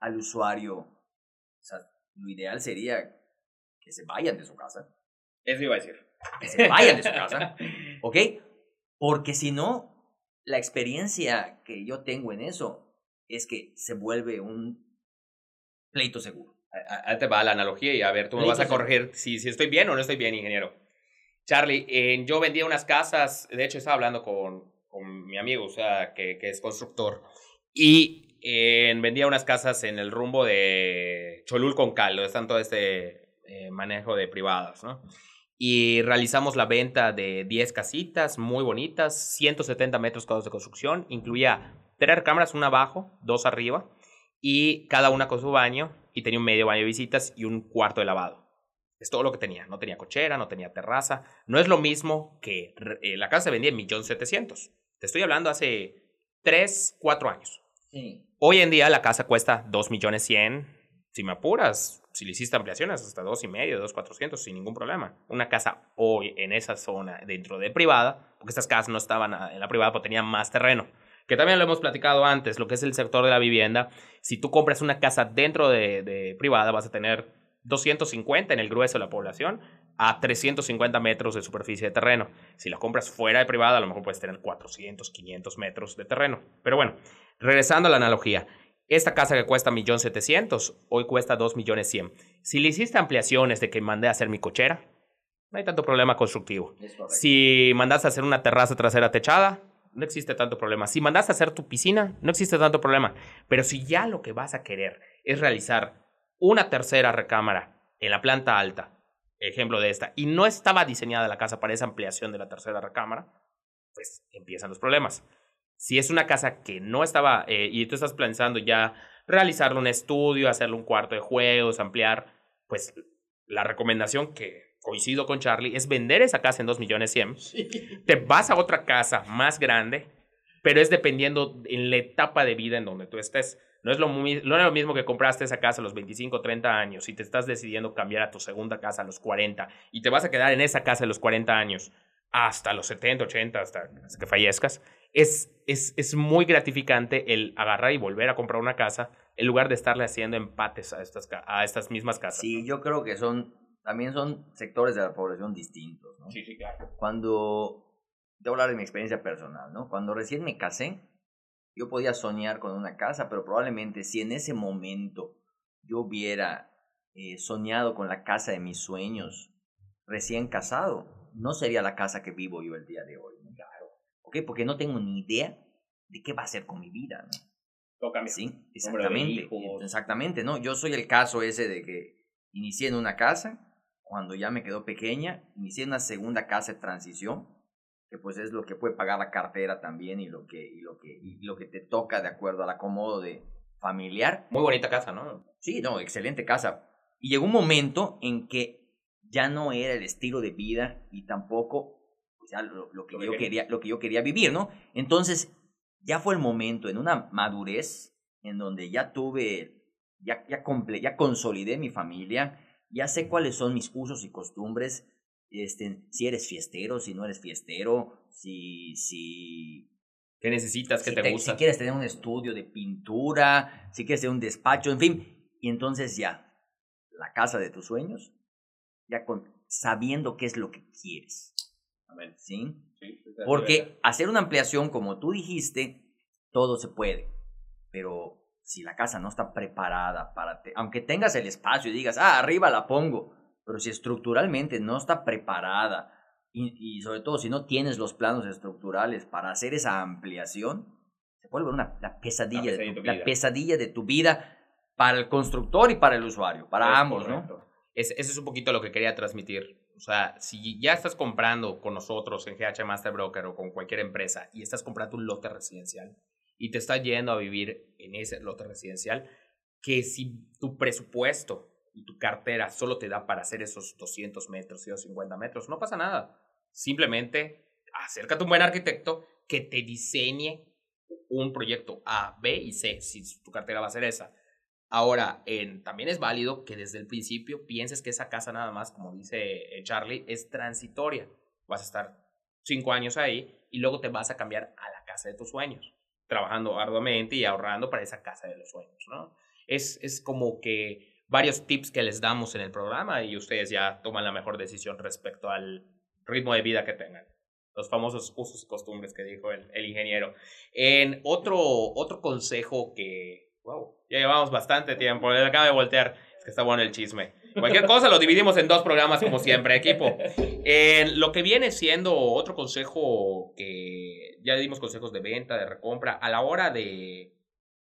al usuario. O sea, lo ideal sería que se vayan de su casa. Eso iba a decir. Que se vayan de su casa. ¿Ok? Porque si no, la experiencia que yo tengo en eso es que se vuelve un pleito seguro. Ahí te va la analogía y a ver, tú me vas a corregir si, si estoy bien o no estoy bien, ingeniero. Charlie, eh, yo vendía unas casas, de hecho estaba hablando con, con mi amigo, o sea, que, que es constructor, y eh, vendía unas casas en el rumbo de Cholul con Cal, donde están todo este eh, manejo de privadas, ¿no? Y realizamos la venta de 10 casitas muy bonitas, 170 metros cuadrados de construcción, incluía tres recámaras, una abajo, dos arriba, y cada una con su baño, y tenía un medio baño de visitas y un cuarto de lavado. Es todo lo que tenía. No tenía cochera, no tenía terraza. No es lo mismo que eh, la casa se vendía en 1.700.000. Te estoy hablando hace 3, 4 años. Hoy en día la casa cuesta 2.100.000. Si me apuras, si le hiciste ampliaciones, hasta 2.500, 2.400, sin ningún problema. Una casa hoy en esa zona, dentro de privada, porque estas casas no estaban en la privada, pero tenían más terreno que también lo hemos platicado antes, lo que es el sector de la vivienda. Si tú compras una casa dentro de, de, privada, vas a tener 250 en el grueso de la población a 350 metros de superficie de terreno. Si la compras fuera de privada, a lo mejor puedes tener 400, 500 metros de terreno. Pero bueno, regresando a la analogía. Esta casa que cuesta 1.700.000, hoy cuesta 2.100.000. Si le hiciste ampliaciones de que mandé a hacer mi cochera, no hay tanto problema constructivo. Si mandaste a hacer una terraza trasera techada, no existe tanto problema. Si mandas a hacer tu piscina, no existe tanto problema. Pero si ya lo que vas a querer es realizar una tercera recámara en la planta alta, ejemplo de esta, y no estaba diseñada la casa para esa ampliación de la tercera recámara, pues empiezan los problemas. Si es una casa que no estaba, eh, y tú estás pensando ya realizarle un estudio, hacerle un cuarto de juegos, ampliar, pues la recomendación que coincido con Charlie, es vender esa casa en 2 millones 100. Te vas a otra casa más grande, pero es dependiendo en la etapa de vida en donde tú estés. No es lo, no es lo mismo que compraste esa casa a los 25, 30 años y te estás decidiendo cambiar a tu segunda casa a los 40 y te vas a quedar en esa casa a los 40 años hasta los 70, 80, hasta, que fallezcas. Es, es, es muy gratificante el agarrar y volver a comprar una casa en lugar de estarle haciendo empates a estas, a estas mismas casas. Sí, yo creo que son también son sectores de la población distintos, ¿no? Sí, sí, claro. Cuando, debo hablar de mi experiencia personal, ¿no? Cuando recién me casé, yo podía soñar con una casa, pero probablemente si en ese momento yo hubiera eh, soñado con la casa de mis sueños recién casado, no sería la casa que vivo yo el día de hoy. ¿Ok? Porque no tengo ni idea de qué va a hacer con mi vida, ¿no? Toca Sí, exactamente. Exactamente, ¿no? Yo soy el caso ese de que inicié en una casa, cuando ya me quedó pequeña, inicié una segunda casa de transición, que pues es lo que puede pagar la cartera también y lo que, y lo que, y lo que te toca de acuerdo al acomodo de familiar. Muy bonita casa, ¿no? Sí, no, excelente casa. Y llegó un momento en que ya no era el estilo de vida y tampoco lo, que yo quería, lo que yo quería vivir, ¿no? Entonces, ya fue el momento en una madurez en donde ya tuve, ya, ya, comple ya consolidé mi familia, ya sé cuáles son mis usos y costumbres, este, si eres fiestero, si no eres fiestero, si, si ¿Qué necesitas? ¿Qué te, gusta? Si quieres tener un estudio de pintura, si quieres tener un despacho, en fin. Y entonces ya, la casa de tus sueños, ya con, sabiendo qué es lo que quieres. ¿Sí? sí Porque hacer una ampliación, como tú dijiste, todo se puede. Pero si la casa no está preparada para, aunque tengas el espacio y digas, ah, arriba la pongo, pero si estructuralmente no está preparada y, sobre todo si no tienes los planos estructurales para hacer esa ampliación, se vuelve una, la, pesadilla, de tu, la pesadilla de tu vida para el constructor y para el usuario, para ambos, ¿no? Es, eso es un poquito lo que quería transmitir. O sea, si ya estás comprando con nosotros en GH Master Broker o con cualquier empresa y estás comprando un lote residencial, y te está yendo a vivir en ese lote residencial, que si tu presupuesto y tu cartera solo te da para hacer esos 200 metros, 150 metros, no pasa nada. Simplemente acércate a un buen arquitecto que te diseñe un proyecto A, B y C, si tu cartera va a ser esa. Ahora, también es válido que desde el principio pienses que esa casa nada más, como dice eh, Charlie, es transitoria. Vas a estar cinco años ahí y luego te vas a cambiar a la casa de tus sueños trabajando arduamente y ahorrando para esa casa de los sueños, ¿no? Es, es como que varios tips que les damos en el programa y ustedes ya toman la mejor decisión respecto al ritmo de vida que tengan. Los famosos usos y costumbres que dijo el, el ingeniero. En otro, otro consejo que, wow, ya llevamos bastante tiempo, le acaba de voltear, es que está bueno el chisme. Cualquier cosa lo dividimos en dos programas como siempre, equipo. Lo que viene siendo otro consejo que ya dimos consejos de venta, de recompra, a la hora de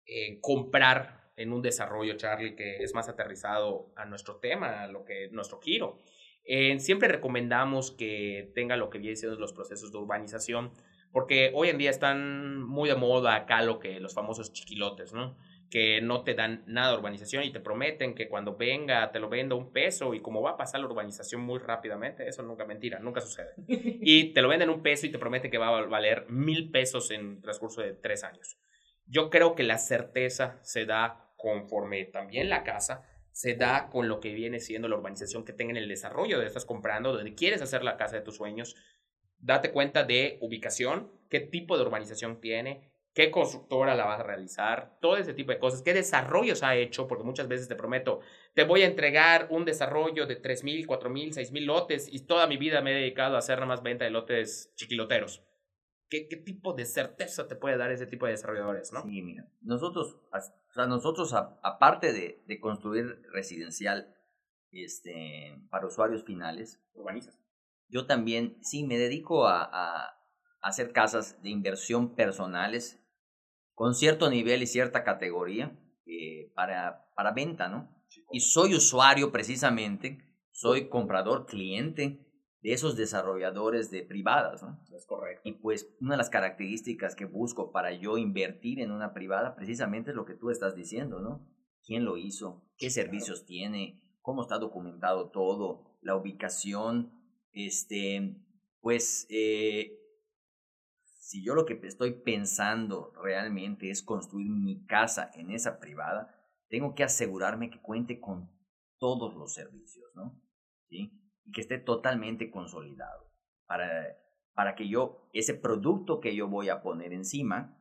eh, comprar en un desarrollo, Charlie, que es más aterrizado a nuestro tema, a lo que nuestro giro. Eh, siempre recomendamos que tenga lo que viene siendo los procesos de urbanización, porque hoy en día están muy de moda acá lo que los famosos chiquilotes, ¿no? Que no te dan nada de urbanización y te prometen que cuando venga te lo venda un peso y como va a pasar la urbanización muy rápidamente, eso nunca mentira, nunca sucede. Y te lo venden un peso y te prometen que va a valer mil pesos en el transcurso de tres años. Yo creo que la certeza se da conforme también la casa se da con lo que viene siendo la urbanización que tenga en el desarrollo de estás comprando, donde quieres hacer la casa de tus sueños. Date cuenta de ubicación, qué tipo de urbanización tiene, qué constructora la vas a realizar, todo ese tipo de cosas, qué desarrollos ha hecho, porque muchas veces te prometo, te voy a entregar un desarrollo de 3.000, 4.000, 6.000 lotes y toda mi vida me he dedicado a hacer nada más venta de lotes chiquiloteros. ¿Qué, ¿Qué, tipo de certeza te puede dar ese tipo de desarrolladores, no? Sí, mira, nosotros, o sea, nosotros aparte de, de, construir residencial este, para usuarios finales, urbanizas. Yo también, sí, me dedico a, a hacer casas de inversión personales con cierto nivel y cierta categoría eh, para, para venta, ¿no? Y soy usuario precisamente, soy comprador cliente de esos desarrolladores de privadas, ¿no? Es correcto. Y pues una de las características que busco para yo invertir en una privada precisamente es lo que tú estás diciendo, ¿no? ¿Quién lo hizo? ¿Qué servicios tiene? ¿Cómo está documentado todo? La ubicación, este, pues eh, si yo lo que estoy pensando realmente es construir mi casa en esa privada, tengo que asegurarme que cuente con todos los servicios, ¿no? Y que esté totalmente consolidado para, para que yo, ese producto que yo voy a poner encima,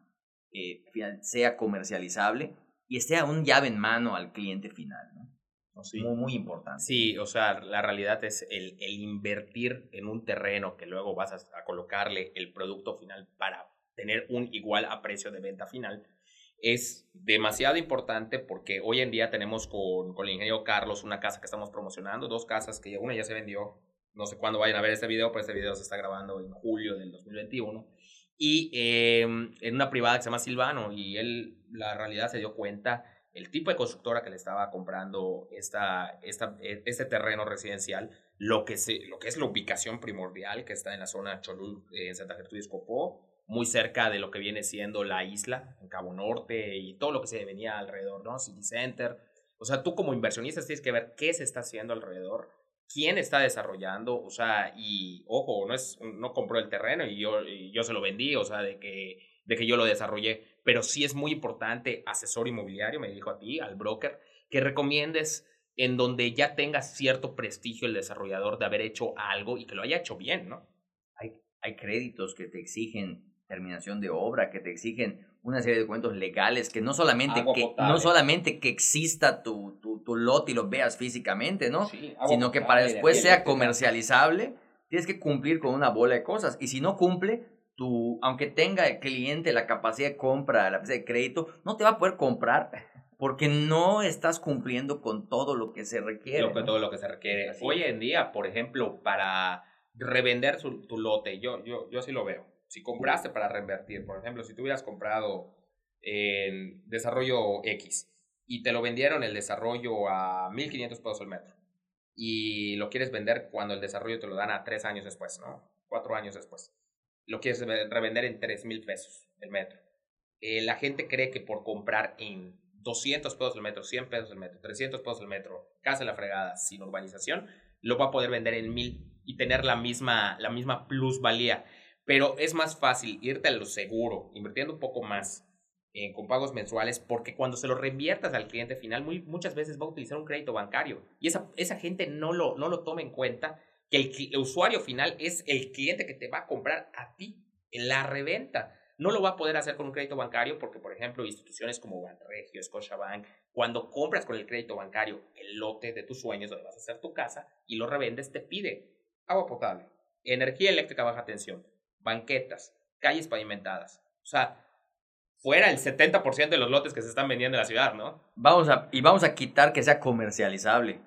eh, sea comercializable y esté a un llave en mano al cliente final, ¿no? Sí. Muy, muy importante. Sí, o sea, la realidad es el, el invertir en un terreno que luego vas a, a, colocarle el producto final para tener un igual a precio de venta final es demasiado importante porque hoy en día tenemos con, con el ingeniero Carlos una casa que estamos promocionando, dos casas que una ya se vendió, no sé cuándo vayan a ver este video, pero este video se está grabando en julio del 2021 y eh, en una privada que se llama Silvano y él la realidad se dio cuenta el tipo de constructora que le estaba comprando esta, esta, e, este terreno residencial, lo que, se, lo que es la ubicación primordial que está en la zona Cholul, en Santa Gertrudis Copó, muy cerca de lo que viene siendo la isla, en Cabo Norte y todo lo que se venía alrededor, ¿no? City Center. O sea, tú como inversionista tienes que ver qué se está haciendo alrededor, quién está desarrollando, o sea, y ojo, no, es, no compró el terreno y yo, yo se lo vendí, o sea, de que, de que yo lo desarrollé pero sí es muy importante, asesor inmobiliario, me dijo a ti, al broker, que recomiendes en donde ya tenga cierto prestigio el desarrollador de haber hecho algo y que lo haya hecho bien, ¿no? Hay, hay créditos que te exigen terminación de obra, que te exigen una serie de documentos legales, que no solamente, que, no solamente que exista tu, tu, tu, lote y lo veas físicamente, ¿no? Sí, Sino que para después sea comercializable, tienes que cumplir con una bola de cosas. Y si no cumple, tu, aunque tenga el cliente la capacidad de compra, la capacidad de crédito, no te va a poder comprar porque no estás cumpliendo con todo lo que se requiere. Lo, ¿no? Todo lo que se requiere. Así. Hoy en día, por ejemplo, para revender su, tu lote, yo, yo, yo sí lo veo. Si compraste para reinvertir, por ejemplo, si tú hubieras comprado en desarrollo X y te lo vendieron el desarrollo a 1.500 pesos el metro y lo quieres vender cuando el desarrollo te lo dan a tres años después, ¿no? Cuatro años después lo quieres revender en 3 mil pesos el metro. Eh, la gente cree que por comprar en 200 pesos el metro, 100 pesos el metro, 300 pesos el metro, casa la fregada, sin urbanización, lo va a poder vender en mil y tener la misma, la misma plusvalía. Pero es más fácil irte a lo seguro, invirtiendo un poco más eh, con pagos mensuales, porque cuando se lo reinviertas al cliente final, muchas veces va a utilizar un crédito bancario. Y esa, esa gente no lo, no lo toma en cuenta que el, usuario final es el cliente que te va a comprar a ti en la reventa. No lo va a poder hacer con un crédito bancario porque, por ejemplo, instituciones como Banregio, Scotiabank, cuando compras con el crédito bancario el lote de tus sueños donde vas a hacer tu casa y lo revendes, te pide agua potable, energía eléctrica baja tensión, banquetas, calles pavimentadas. O sea, fuera el 70% de los lotes que se están vendiendo en la ciudad, ¿no? Vamos a, y vamos a quitar que sea comercializable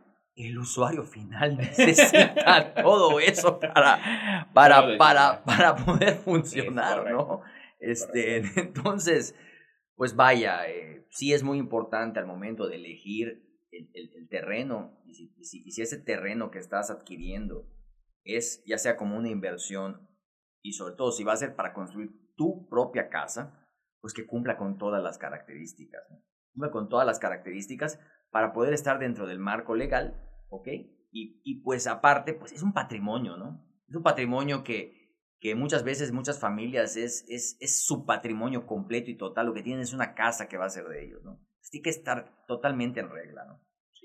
el usuario final necesita todo eso para, para, para, para poder funcionar, ¿no? Este, entonces, Pues vaya, eh, sí es muy importante al momento de elegir el, terreno y si, y si ese terreno que estás adquiriendo es ya sea como una inversión y sobre todo si va a ser para construir tu propia casa, pues que cumpla con todas las características. Cumpla con todas las características para poder estar dentro del marco legal, ¿ok? Y, y pues aparte, pues es un patrimonio, ¿no? Es un patrimonio que, que muchas veces, muchas familias, es, es, es su patrimonio completo y total. Lo que tienen es una casa que va a ser de ellos, ¿no? tiene que estar totalmente en regla, ¿no?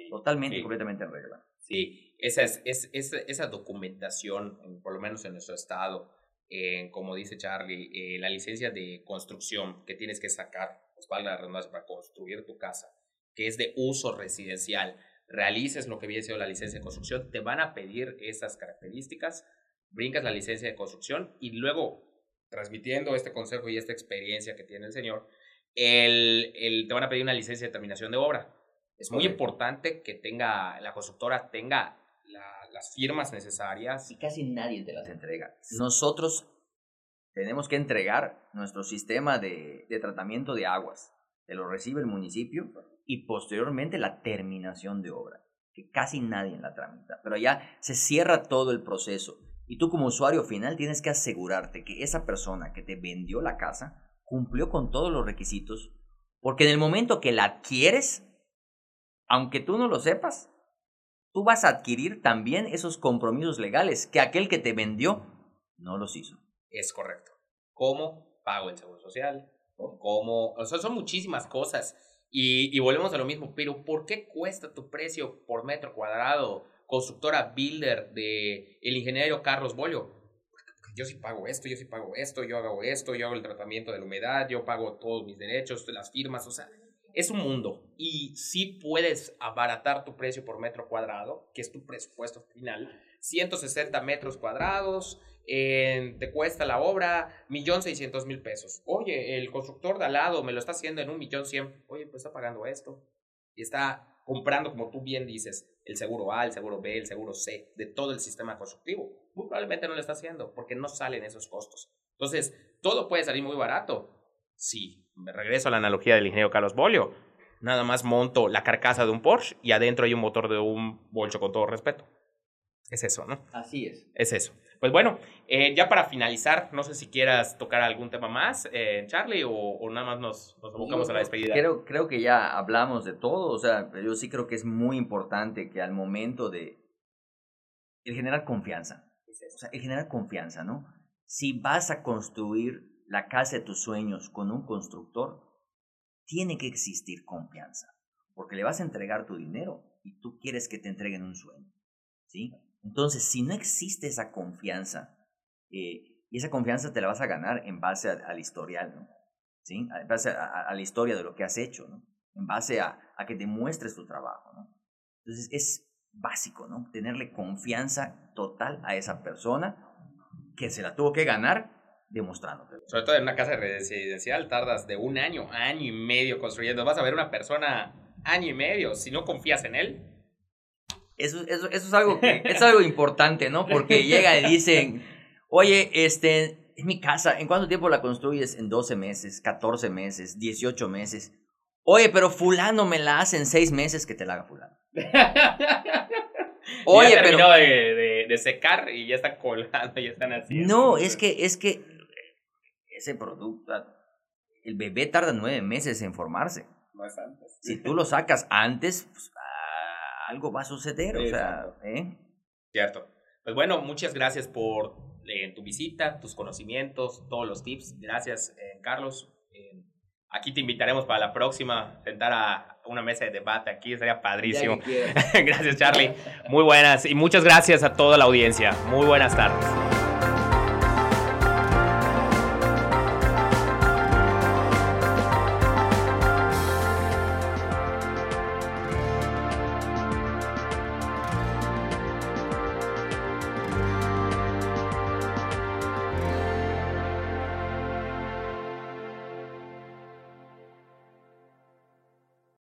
totalmente, completamente en regla. Sí, esa, es, es, esa documentación, por lo menos en nuestro estado, como dice Charlie, eh, la licencia de construcción que tienes que sacar, pues valga la redundancia, para construir tu casa, que es de uso residencial, realices lo que viene siendo la licencia de construcción, te van a pedir esas características, brincas la licencia de construcción y luego, transmitiendo este consejo y esta experiencia que tiene el señor, el, el, te van a pedir una licencia de terminación de obra. Es muy importante que tenga, la constructora tenga las firmas necesarias. Y casi nadie te las entrega. Nosotros tenemos que entregar nuestro sistema de, de tratamiento de aguas. Te lo recibe el municipio y posteriormente la terminación de obra, que casi nadie la tramita. Pero ya se cierra todo el proceso. Y tú como usuario final tienes que asegurarte que esa persona que te vendió la casa cumplió con todos los requisitos, porque en el momento que la adquieres, aunque tú no lo sepas, tú vas a adquirir también esos compromisos legales que aquel que te vendió no los hizo. Es correcto. ¿Cómo pago el seguro social? ¿Cómo? O sea, son muchísimas cosas. Y, volvemos a lo mismo, pero ¿por qué cuesta tu precio por metro cuadrado? Constructora Builder de el ingeniero Carlos Bollo. Yo sí pago esto, yo sí pago esto, yo hago esto, yo hago el tratamiento de la humedad, yo pago todos mis derechos, las firmas, o sea, es un mundo y si puedes abaratar tu precio por metro cuadrado, que es tu presupuesto final, 160 metros cuadrados, te cuesta la obra, millón seiscientos mil pesos. Oye, el constructor de al lado me lo está haciendo en un millón cien. Oye, pues está pagando esto. Y está comprando, como tú bien dices, el seguro A, el seguro B, el seguro C, de todo el sistema constructivo. Muy probablemente no lo está haciendo porque no salen esos costos. Entonces, todo puede salir muy barato. Sí, me regreso a la analogía del ingeniero Carlos Bolio. Nada más monto la carcasa de un Porsche y adentro hay un motor de un Bolcho con todo respeto. Es eso, ¿no? Así es. Es eso. Pues bueno, eh, ya para finalizar, no sé si quieras tocar algún tema más, eh, Charlie, o, nada más nos, nos abocamos a la despedida. Creo, creo que ya hablamos de todo, o sea, yo sí creo que es muy importante que al momento de el generar confianza, o sea, el generar confianza, ¿no? Si vas a construir la casa de tus sueños con un constructor, tiene que existir confianza, porque le vas a entregar tu dinero y tú quieres que te entreguen un sueño, ¿sí? Entonces, si no existe esa confianza, eh, y esa confianza te la vas a ganar en base al historial. ¿Sí? En base a, la historia de lo que has hecho. En base a, a que demuestres tu trabajo. Entonces, es básico, ¿no? Tenerle confianza total a esa persona que se la tuvo que ganar demostrando. Sobre todo en una casa residencial tardas de un año, año y medio construyendo. Vas a ver una persona año y medio, si no confías en él. Eso, eso, eso es, algo es algo importante, ¿no? Porque llega y dicen, oye, este, es mi casa, ¿en cuánto tiempo la construyes? En 12 meses, 14 meses, 18 meses. Oye, pero fulano me la hace en 6 meses que te la haga fulano. Oye, ya pero... De, de, de, secar y ya está colgando, ya están así. No, es que, es que ese producto, el bebé tarda nueve meses en formarse. Si tú lo sacas antes, pues, algo va a suceder, o sea, ¿eh? Cierto. Pues bueno, muchas gracias por eh, tu visita, tus conocimientos, todos los tips. Gracias, eh, Carlos. Eh, aquí te invitaremos para la próxima, sentar a una mesa de debate aquí, sería padrísimo. gracias, Charlie. Muy buenas y muchas gracias a toda la audiencia. Muy buenas tardes.